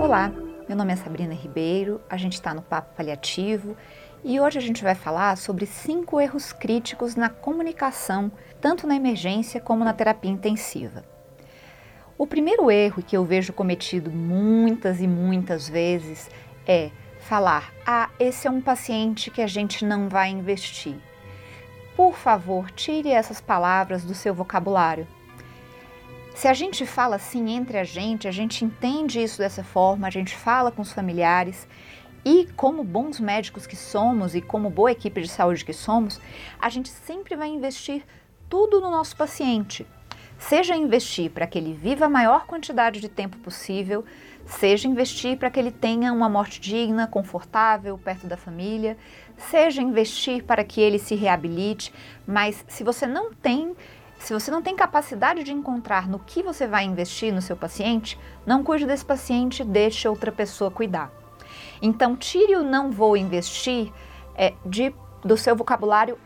Olá, meu nome é Sabrina Ribeiro, a gente está no Papo Paliativo e hoje a gente vai falar sobre cinco erros críticos na comunicação, tanto na emergência como na terapia intensiva. O primeiro erro que eu vejo cometido muitas e muitas vezes é falar: ah, esse é um paciente que a gente não vai investir. Por favor, tire essas palavras do seu vocabulário. Se a gente fala assim entre a gente, a gente entende isso dessa forma, a gente fala com os familiares e, como bons médicos que somos e como boa equipe de saúde que somos, a gente sempre vai investir tudo no nosso paciente. Seja investir para que ele viva a maior quantidade de tempo possível, seja investir para que ele tenha uma morte digna, confortável, perto da família, seja investir para que ele se reabilite, mas se você não tem se você não tem capacidade de encontrar no que você vai investir no seu paciente, não cuide desse paciente, deixe outra pessoa cuidar. Então, tire o não vou investir é, de, do seu vocabulário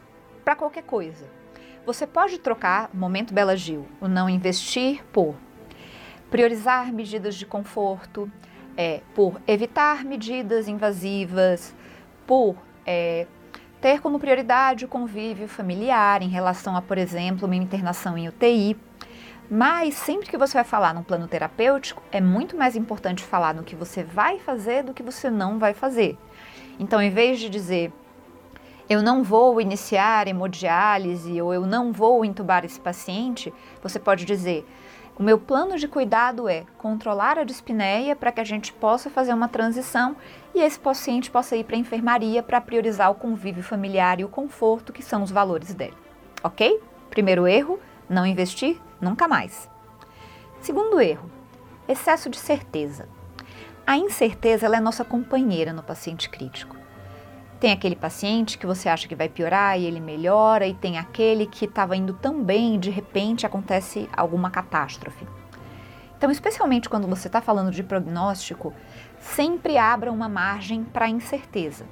para qualquer coisa. Você pode trocar, momento Bela Gil, o não investir por priorizar medidas de conforto, é, por evitar medidas invasivas, por é, ter como prioridade o convívio familiar em relação a, por exemplo, uma internação em UTI. Mas sempre que você vai falar num plano terapêutico, é muito mais importante falar no que você vai fazer do que você não vai fazer. Então, em vez de dizer eu não vou iniciar hemodiálise ou eu não vou entubar esse paciente, você pode dizer o meu plano de cuidado é controlar a dispneia para que a gente possa fazer uma transição e esse paciente possa ir para a enfermaria para priorizar o convívio familiar e o conforto, que são os valores dele. Ok? Primeiro erro: não investir nunca mais. Segundo erro: excesso de certeza. A incerteza é nossa companheira no paciente crítico. Tem aquele paciente que você acha que vai piorar e ele melhora, e tem aquele que estava indo tão bem e de repente acontece alguma catástrofe. Então, especialmente quando você está falando de prognóstico, sempre abra uma margem para incerteza.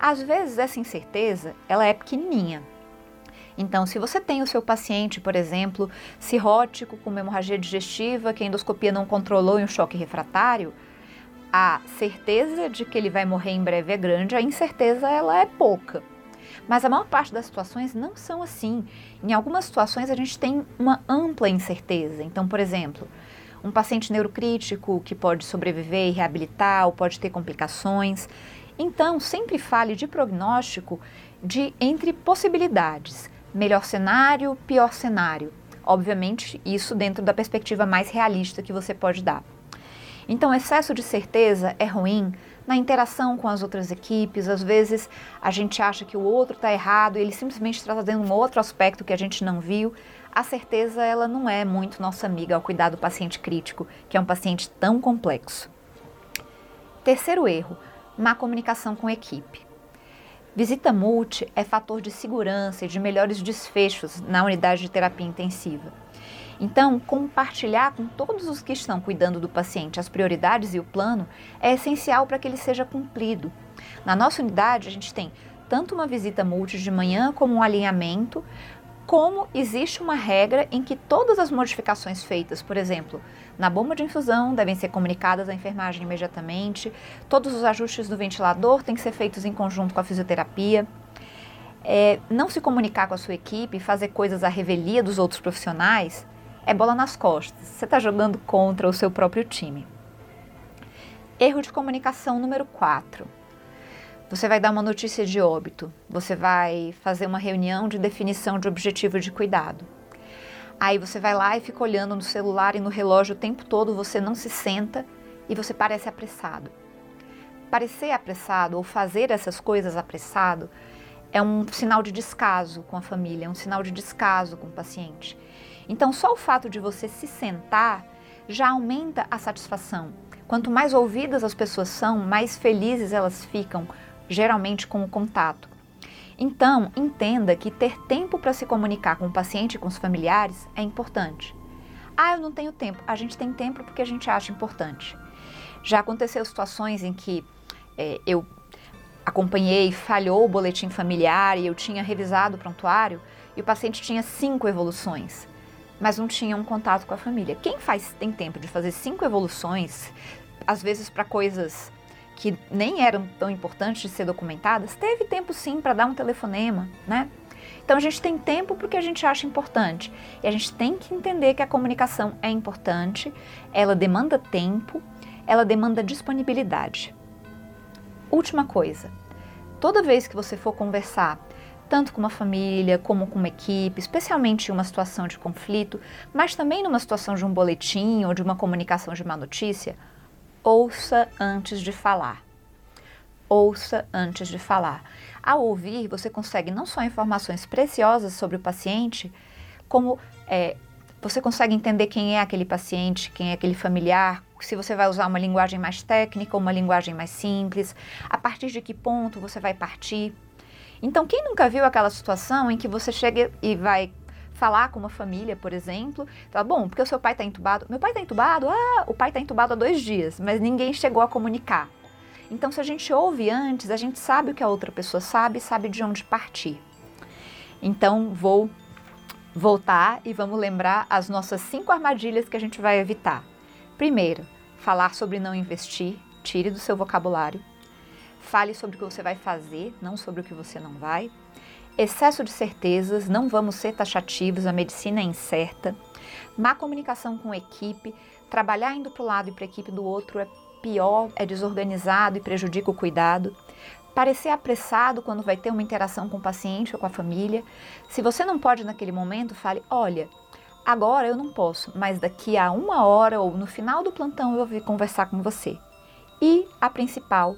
Às vezes essa incerteza ela é pequenininha. Então, se você tem o seu paciente, por exemplo, cirrótico com hemorragia digestiva, que a endoscopia não controlou em um choque refratário, a certeza de que ele vai morrer em breve é grande, a incerteza ela é pouca. Mas a maior parte das situações não são assim. Em algumas situações a gente tem uma ampla incerteza. Então, por exemplo, um paciente neurocrítico que pode sobreviver e reabilitar ou pode ter complicações. Então, sempre fale de prognóstico de entre possibilidades, melhor cenário, pior cenário. Obviamente, isso dentro da perspectiva mais realista que você pode dar. Então, excesso de certeza é ruim na interação com as outras equipes. Às vezes a gente acha que o outro está errado e ele simplesmente está trazendo um outro aspecto que a gente não viu. A certeza ela não é muito nossa amiga ao cuidar do paciente crítico, que é um paciente tão complexo. Terceiro erro: má comunicação com equipe. Visita multi é fator de segurança e de melhores desfechos na unidade de terapia intensiva. Então, compartilhar com todos os que estão cuidando do paciente as prioridades e o plano é essencial para que ele seja cumprido. Na nossa unidade, a gente tem tanto uma visita multi de manhã como um alinhamento, como existe uma regra em que todas as modificações feitas, por exemplo, na bomba de infusão devem ser comunicadas à enfermagem imediatamente, todos os ajustes do ventilador têm que ser feitos em conjunto com a fisioterapia. É, não se comunicar com a sua equipe, fazer coisas à revelia dos outros profissionais, é bola nas costas. Você está jogando contra o seu próprio time. Erro de comunicação número 4. Você vai dar uma notícia de óbito. Você vai fazer uma reunião de definição de objetivo de cuidado. Aí você vai lá e fica olhando no celular e no relógio o tempo todo, você não se senta e você parece apressado. Parecer apressado ou fazer essas coisas apressado é um sinal de descaso com a família, é um sinal de descaso com o paciente. Então, só o fato de você se sentar já aumenta a satisfação. Quanto mais ouvidas as pessoas são, mais felizes elas ficam, geralmente com o contato. Então, entenda que ter tempo para se comunicar com o paciente e com os familiares é importante. Ah, eu não tenho tempo. A gente tem tempo porque a gente acha importante. Já aconteceu situações em que é, eu acompanhei, falhou o boletim familiar e eu tinha revisado o prontuário e o paciente tinha cinco evoluções mas não tinham um contato com a família. Quem faz tem tempo de fazer cinco evoluções, às vezes para coisas que nem eram tão importantes de ser documentadas, teve tempo sim para dar um telefonema, né? Então a gente tem tempo porque a gente acha importante. E a gente tem que entender que a comunicação é importante, ela demanda tempo, ela demanda disponibilidade. Última coisa, toda vez que você for conversar, tanto com uma família como com uma equipe, especialmente em uma situação de conflito, mas também numa situação de um boletim ou de uma comunicação de má notícia, ouça antes de falar. Ouça antes de falar. Ao ouvir, você consegue não só informações preciosas sobre o paciente, como é, você consegue entender quem é aquele paciente, quem é aquele familiar, se você vai usar uma linguagem mais técnica ou uma linguagem mais simples, a partir de que ponto você vai partir. Então, quem nunca viu aquela situação em que você chega e vai falar com uma família, por exemplo, fala, bom, porque o seu pai está entubado. Meu pai está entubado? Ah, o pai está entubado há dois dias, mas ninguém chegou a comunicar. Então, se a gente ouve antes, a gente sabe o que a outra pessoa sabe, sabe de onde partir. Então, vou voltar e vamos lembrar as nossas cinco armadilhas que a gente vai evitar. Primeiro, falar sobre não investir, tire do seu vocabulário. Fale sobre o que você vai fazer, não sobre o que você não vai. Excesso de certezas, não vamos ser taxativos, a medicina é incerta. Má comunicação com equipe, trabalhar indo para o lado e para a equipe do outro é pior, é desorganizado e prejudica o cuidado. Parecer apressado quando vai ter uma interação com o paciente ou com a família. Se você não pode naquele momento, fale: olha, agora eu não posso, mas daqui a uma hora ou no final do plantão eu vou conversar com você. E a principal,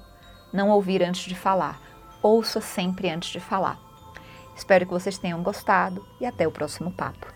não ouvir antes de falar. Ouça sempre antes de falar. Espero que vocês tenham gostado e até o próximo papo.